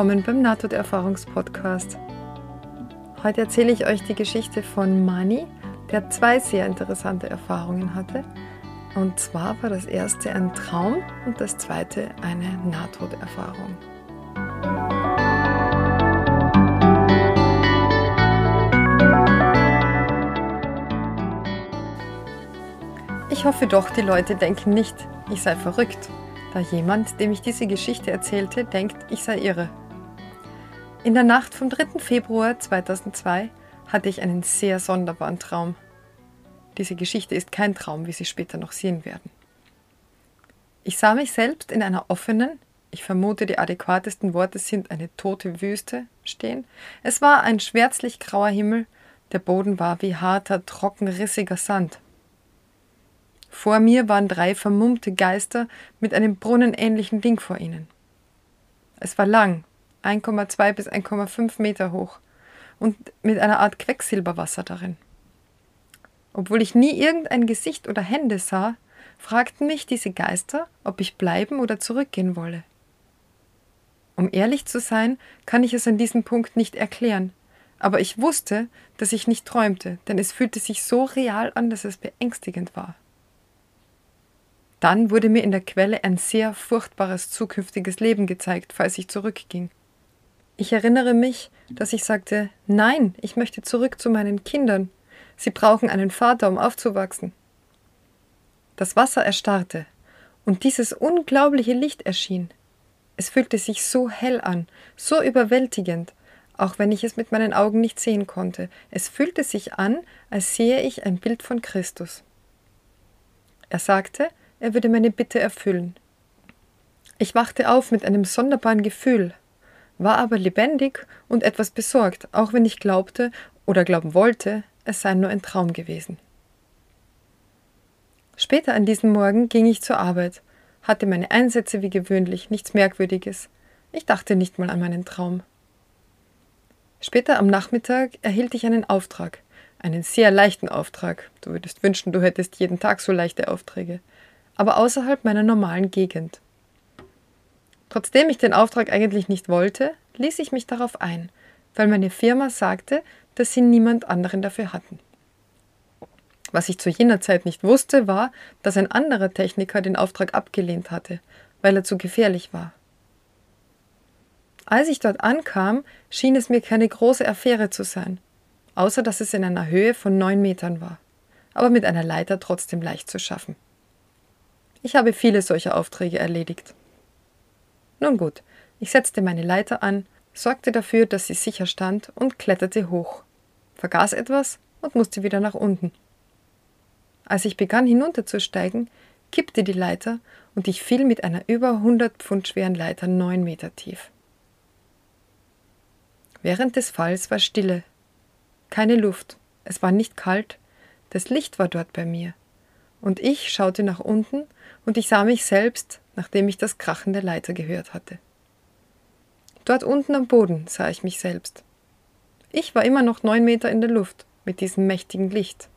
Willkommen beim Nahtoderfahrungspodcast. Heute erzähle ich euch die Geschichte von Mani, der zwei sehr interessante Erfahrungen hatte. Und zwar war das erste ein Traum und das zweite eine Nahtoderfahrung. Ich hoffe doch, die Leute denken nicht, ich sei verrückt da jemand, dem ich diese Geschichte erzählte, denkt, ich sei irre. In der Nacht vom 3. Februar 2002 hatte ich einen sehr sonderbaren Traum. Diese Geschichte ist kein Traum, wie Sie später noch sehen werden. Ich sah mich selbst in einer offenen, ich vermute die adäquatesten Worte sind eine tote Wüste, stehen. Es war ein schwärzlich grauer Himmel, der Boden war wie harter, trockenrissiger Sand. Vor mir waren drei vermummte Geister mit einem brunnenähnlichen Ding vor ihnen. Es war lang, 1,2 bis 1,5 Meter hoch und mit einer Art Quecksilberwasser darin. Obwohl ich nie irgendein Gesicht oder Hände sah, fragten mich diese Geister, ob ich bleiben oder zurückgehen wolle. Um ehrlich zu sein, kann ich es an diesem Punkt nicht erklären, aber ich wusste, dass ich nicht träumte, denn es fühlte sich so real an, dass es beängstigend war. Dann wurde mir in der Quelle ein sehr furchtbares zukünftiges Leben gezeigt, falls ich zurückging. Ich erinnere mich, dass ich sagte, nein, ich möchte zurück zu meinen Kindern. Sie brauchen einen Vater, um aufzuwachsen. Das Wasser erstarrte, und dieses unglaubliche Licht erschien. Es fühlte sich so hell an, so überwältigend, auch wenn ich es mit meinen Augen nicht sehen konnte. Es fühlte sich an, als sehe ich ein Bild von Christus. Er sagte, er würde meine Bitte erfüllen. Ich wachte auf mit einem sonderbaren Gefühl, war aber lebendig und etwas besorgt, auch wenn ich glaubte oder glauben wollte, es sei nur ein Traum gewesen. Später an diesem Morgen ging ich zur Arbeit, hatte meine Einsätze wie gewöhnlich, nichts Merkwürdiges. Ich dachte nicht mal an meinen Traum. Später am Nachmittag erhielt ich einen Auftrag, einen sehr leichten Auftrag. Du würdest wünschen, du hättest jeden Tag so leichte Aufträge aber außerhalb meiner normalen Gegend. Trotzdem ich den Auftrag eigentlich nicht wollte, ließ ich mich darauf ein, weil meine Firma sagte, dass sie niemand anderen dafür hatten. Was ich zu jener Zeit nicht wusste, war, dass ein anderer Techniker den Auftrag abgelehnt hatte, weil er zu gefährlich war. Als ich dort ankam, schien es mir keine große Affäre zu sein, außer dass es in einer Höhe von neun Metern war, aber mit einer Leiter trotzdem leicht zu schaffen. Ich habe viele solcher Aufträge erledigt. Nun gut, ich setzte meine Leiter an, sorgte dafür, dass sie sicher stand und kletterte hoch, vergaß etwas und musste wieder nach unten. Als ich begann hinunterzusteigen, kippte die Leiter und ich fiel mit einer über 100 Pfund schweren Leiter neun Meter tief. Während des Falls war Stille, keine Luft, es war nicht kalt, das Licht war dort bei mir, und ich schaute nach unten und ich sah mich selbst, nachdem ich das Krachen der Leiter gehört hatte. Dort unten am Boden sah ich mich selbst. Ich war immer noch neun Meter in der Luft mit diesem mächtigen Licht.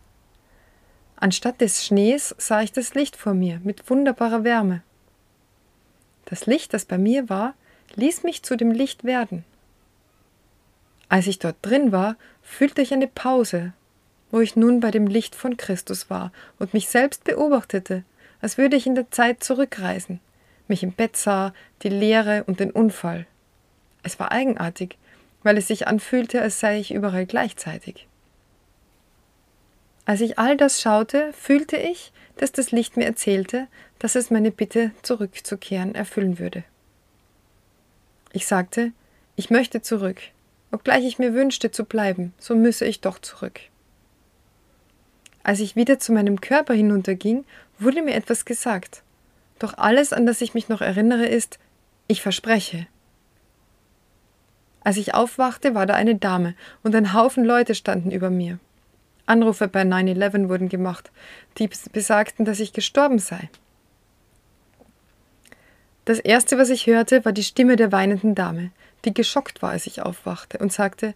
Anstatt des Schnees sah ich das Licht vor mir mit wunderbarer Wärme. Das Licht, das bei mir war, ließ mich zu dem Licht werden. Als ich dort drin war, fühlte ich eine Pause, wo ich nun bei dem Licht von Christus war und mich selbst beobachtete, als würde ich in der Zeit zurückreisen, mich im Bett sah, die Leere und den Unfall. Es war eigenartig, weil es sich anfühlte, als sei ich überall gleichzeitig. Als ich all das schaute, fühlte ich, dass das Licht mir erzählte, dass es meine Bitte zurückzukehren erfüllen würde. Ich sagte, ich möchte zurück, obgleich ich mir wünschte zu bleiben, so müsse ich doch zurück. Als ich wieder zu meinem Körper hinunterging, wurde mir etwas gesagt. Doch alles, an das ich mich noch erinnere, ist, ich verspreche. Als ich aufwachte, war da eine Dame und ein Haufen Leute standen über mir. Anrufe bei 9-11 wurden gemacht, die besagten, dass ich gestorben sei. Das erste, was ich hörte, war die Stimme der weinenden Dame, die geschockt war, als ich aufwachte und sagte,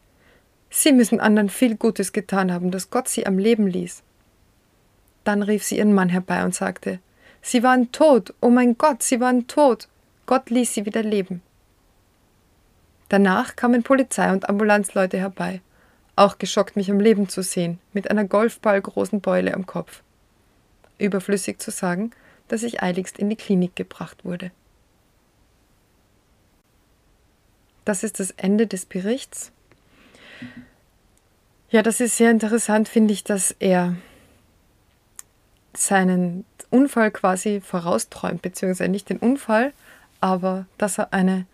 Sie müssen anderen viel Gutes getan haben, dass Gott sie am Leben ließ. Dann rief sie ihren Mann herbei und sagte, Sie waren tot, oh mein Gott, sie waren tot. Gott ließ sie wieder leben. Danach kamen Polizei und Ambulanzleute herbei, auch geschockt, mich am Leben zu sehen, mit einer golfballgroßen Beule am Kopf. Überflüssig zu sagen, dass ich eiligst in die Klinik gebracht wurde. Das ist das Ende des Berichts. Ja, das ist sehr interessant, finde ich, dass er seinen Unfall quasi vorausträumt, beziehungsweise nicht den Unfall, aber dass er eine,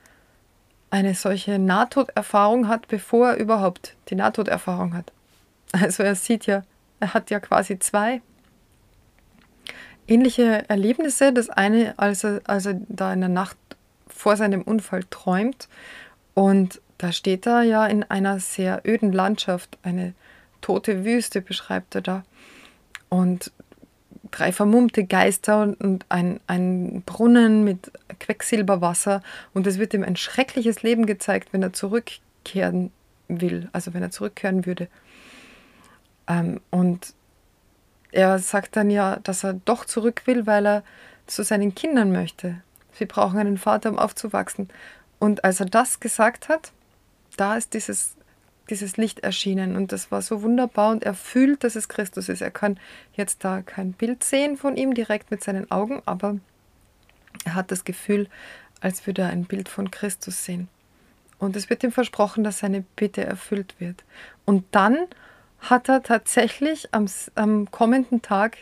eine solche Nahtoderfahrung hat, bevor er überhaupt die Nahtoderfahrung hat. Also er sieht ja, er hat ja quasi zwei ähnliche Erlebnisse. Das eine, als er, als er da in der Nacht vor seinem Unfall träumt und da steht er ja in einer sehr öden Landschaft, eine tote Wüste beschreibt er da. Und drei vermummte Geister und ein, ein Brunnen mit Quecksilberwasser. Und es wird ihm ein schreckliches Leben gezeigt, wenn er zurückkehren will, also wenn er zurückkehren würde. Ähm, und er sagt dann ja, dass er doch zurück will, weil er zu seinen Kindern möchte. Sie brauchen einen Vater, um aufzuwachsen. Und als er das gesagt hat, da ist dieses, dieses Licht erschienen und das war so wunderbar und er fühlt, dass es Christus ist. Er kann jetzt da kein Bild sehen von ihm direkt mit seinen Augen, aber er hat das Gefühl, als würde er ein Bild von Christus sehen. Und es wird ihm versprochen, dass seine Bitte erfüllt wird. Und dann hat er tatsächlich am, am kommenden Tag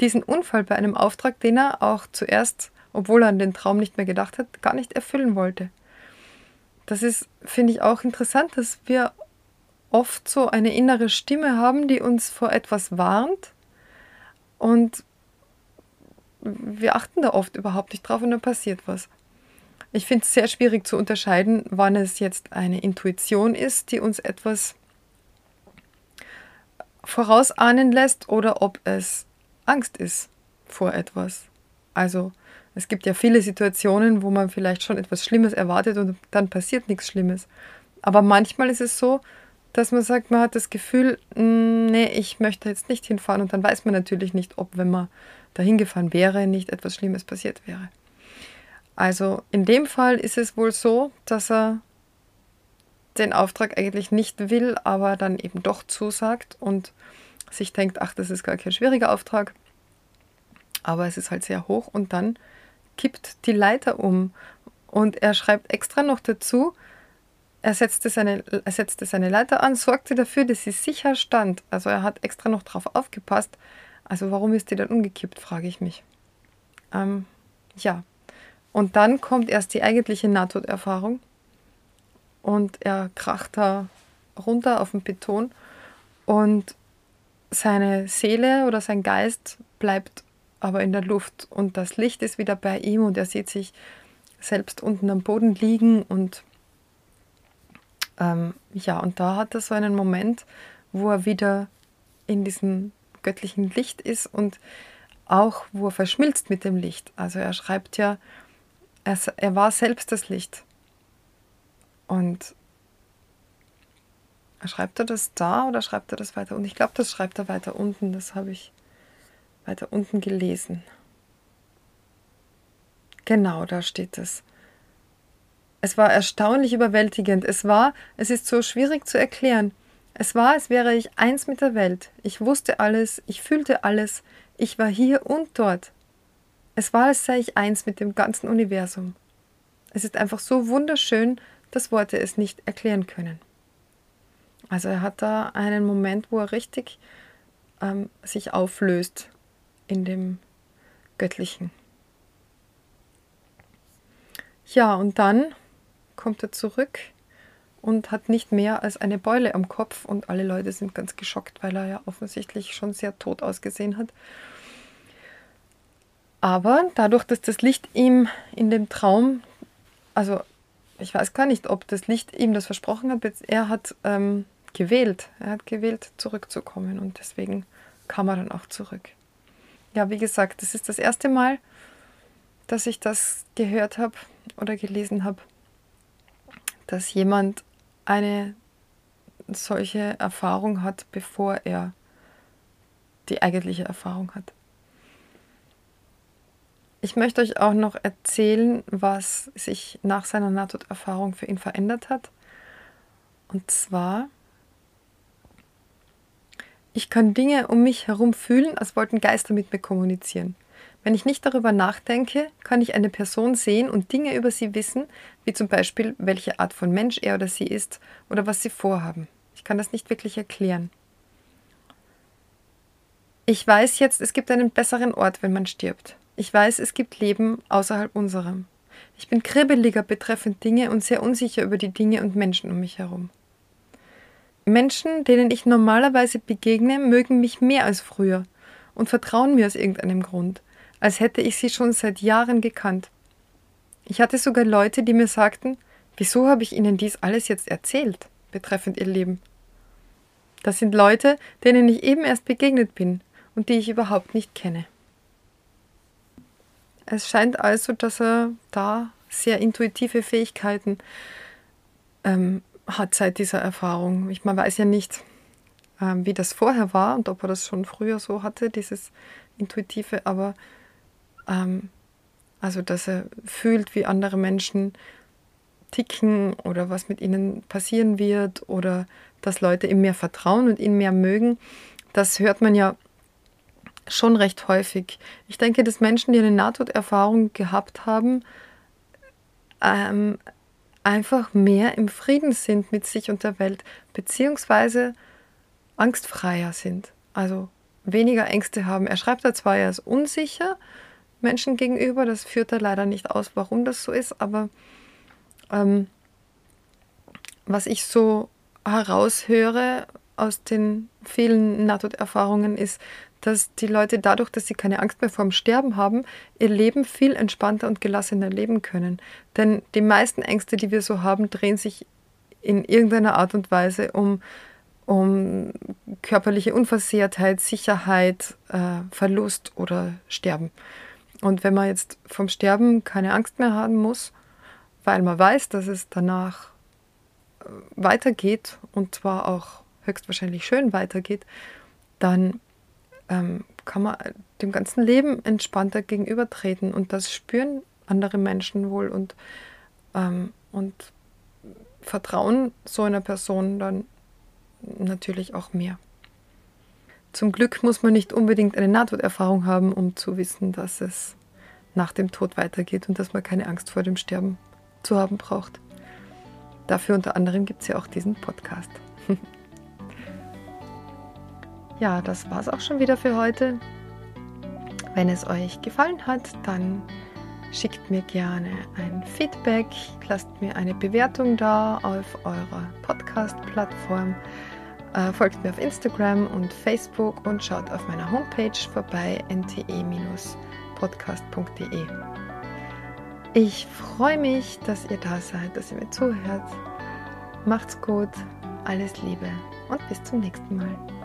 diesen Unfall bei einem Auftrag, den er auch zuerst, obwohl er an den Traum nicht mehr gedacht hat, gar nicht erfüllen wollte. Das ist, finde ich, auch interessant, dass wir oft so eine innere Stimme haben, die uns vor etwas warnt und wir achten da oft überhaupt nicht drauf und dann passiert was. Ich finde es sehr schwierig zu unterscheiden, wann es jetzt eine Intuition ist, die uns etwas vorausahnen lässt oder ob es Angst ist vor etwas. Also es gibt ja viele Situationen, wo man vielleicht schon etwas Schlimmes erwartet und dann passiert nichts Schlimmes. Aber manchmal ist es so, dass man sagt, man hat das Gefühl, mm, nee, ich möchte jetzt nicht hinfahren. Und dann weiß man natürlich nicht, ob, wenn man dahin gefahren wäre, nicht etwas Schlimmes passiert wäre. Also in dem Fall ist es wohl so, dass er den Auftrag eigentlich nicht will, aber dann eben doch zusagt und sich denkt, ach, das ist gar kein schwieriger Auftrag, aber es ist halt sehr hoch und dann kippt die Leiter um. Und er schreibt extra noch dazu, er setzte, seine, er setzte seine Leiter an, sorgte dafür, dass sie sicher stand. Also er hat extra noch drauf aufgepasst. Also warum ist die dann umgekippt, frage ich mich. Ähm, ja. Und dann kommt erst die eigentliche Nahtoderfahrung und er kracht da runter auf den Beton und seine Seele oder sein Geist bleibt aber in der Luft und das Licht ist wieder bei ihm und er sieht sich selbst unten am Boden liegen und ähm, ja, und da hat er so einen Moment, wo er wieder in diesem göttlichen Licht ist und auch, wo er verschmilzt mit dem Licht. Also er schreibt ja, er, er war selbst das Licht. Und schreibt er das da oder schreibt er das weiter unten? Ich glaube, das schreibt er weiter unten. Das habe ich weiter unten gelesen. Genau, da steht es. Es war erstaunlich überwältigend. Es war, es ist so schwierig zu erklären. Es war, als wäre ich eins mit der Welt. Ich wusste alles, ich fühlte alles. Ich war hier und dort. Es war, als sei ich eins mit dem ganzen Universum. Es ist einfach so wunderschön, dass Worte es nicht erklären können. Also er hat da einen Moment, wo er richtig ähm, sich auflöst in dem Göttlichen. Ja, und dann kommt er zurück und hat nicht mehr als eine Beule am Kopf und alle Leute sind ganz geschockt, weil er ja offensichtlich schon sehr tot ausgesehen hat. Aber dadurch, dass das Licht ihm in dem Traum, also ich weiß gar nicht, ob das Licht ihm das versprochen hat, er hat ähm, gewählt, er hat gewählt, zurückzukommen und deswegen kam er dann auch zurück. Ja, wie gesagt, das ist das erste Mal, dass ich das gehört habe oder gelesen habe dass jemand eine solche Erfahrung hat, bevor er die eigentliche Erfahrung hat. Ich möchte euch auch noch erzählen, was sich nach seiner Nahtoderfahrung für ihn verändert hat. Und zwar, ich kann Dinge um mich herum fühlen, als wollten Geister mit mir kommunizieren. Wenn ich nicht darüber nachdenke, kann ich eine Person sehen und Dinge über sie wissen, wie zum Beispiel, welche Art von Mensch er oder sie ist oder was sie vorhaben. Ich kann das nicht wirklich erklären. Ich weiß jetzt, es gibt einen besseren Ort, wenn man stirbt. Ich weiß, es gibt Leben außerhalb unserem. Ich bin kribbeliger betreffend Dinge und sehr unsicher über die Dinge und Menschen um mich herum. Menschen, denen ich normalerweise begegne, mögen mich mehr als früher und vertrauen mir aus irgendeinem Grund, als hätte ich sie schon seit Jahren gekannt. Ich hatte sogar Leute, die mir sagten, wieso habe ich ihnen dies alles jetzt erzählt, betreffend ihr Leben. Das sind Leute, denen ich eben erst begegnet bin und die ich überhaupt nicht kenne. Es scheint also, dass er da sehr intuitive Fähigkeiten ähm, hat seit dieser Erfahrung. Ich, man weiß ja nicht, ähm, wie das vorher war und ob er das schon früher so hatte, dieses Intuitive, aber ähm, also, dass er fühlt, wie andere Menschen ticken oder was mit ihnen passieren wird oder dass Leute ihm mehr vertrauen und ihn mehr mögen, das hört man ja schon recht häufig. Ich denke, dass Menschen, die eine Nahtoderfahrung gehabt haben, ähm, einfach mehr im Frieden sind mit sich und der Welt, beziehungsweise angstfreier sind. Also weniger Ängste haben. Er schreibt da zwar, er ist unsicher Menschen gegenüber, das führt er leider nicht aus, warum das so ist, aber ähm, was ich so heraushöre aus den vielen Nahtoderfahrungen ist, dass die Leute dadurch, dass sie keine Angst mehr vor dem Sterben haben, ihr Leben viel entspannter und gelassener leben können. Denn die meisten Ängste, die wir so haben, drehen sich in irgendeiner Art und Weise um, um körperliche Unversehrtheit, Sicherheit, äh, Verlust oder Sterben. Und wenn man jetzt vom Sterben keine Angst mehr haben muss, weil man weiß, dass es danach äh, weitergeht und zwar auch höchstwahrscheinlich schön weitergeht, dann ähm, kann man dem ganzen Leben entspannter gegenübertreten und das spüren andere Menschen wohl und, ähm, und vertrauen so einer Person dann natürlich auch mehr. Zum Glück muss man nicht unbedingt eine Nahtoderfahrung haben, um zu wissen, dass es nach dem Tod weitergeht und dass man keine Angst vor dem Sterben zu haben braucht. Dafür unter anderem gibt es ja auch diesen Podcast. ja, das war es auch schon wieder für heute. Wenn es euch gefallen hat, dann schickt mir gerne ein Feedback, lasst mir eine Bewertung da auf eurer Podcast-Plattform, folgt mir auf Instagram und Facebook und schaut auf meiner Homepage vorbei nte-podcast.de. Ich freue mich, dass ihr da seid, dass ihr mir zuhört. Macht's gut, alles Liebe und bis zum nächsten Mal.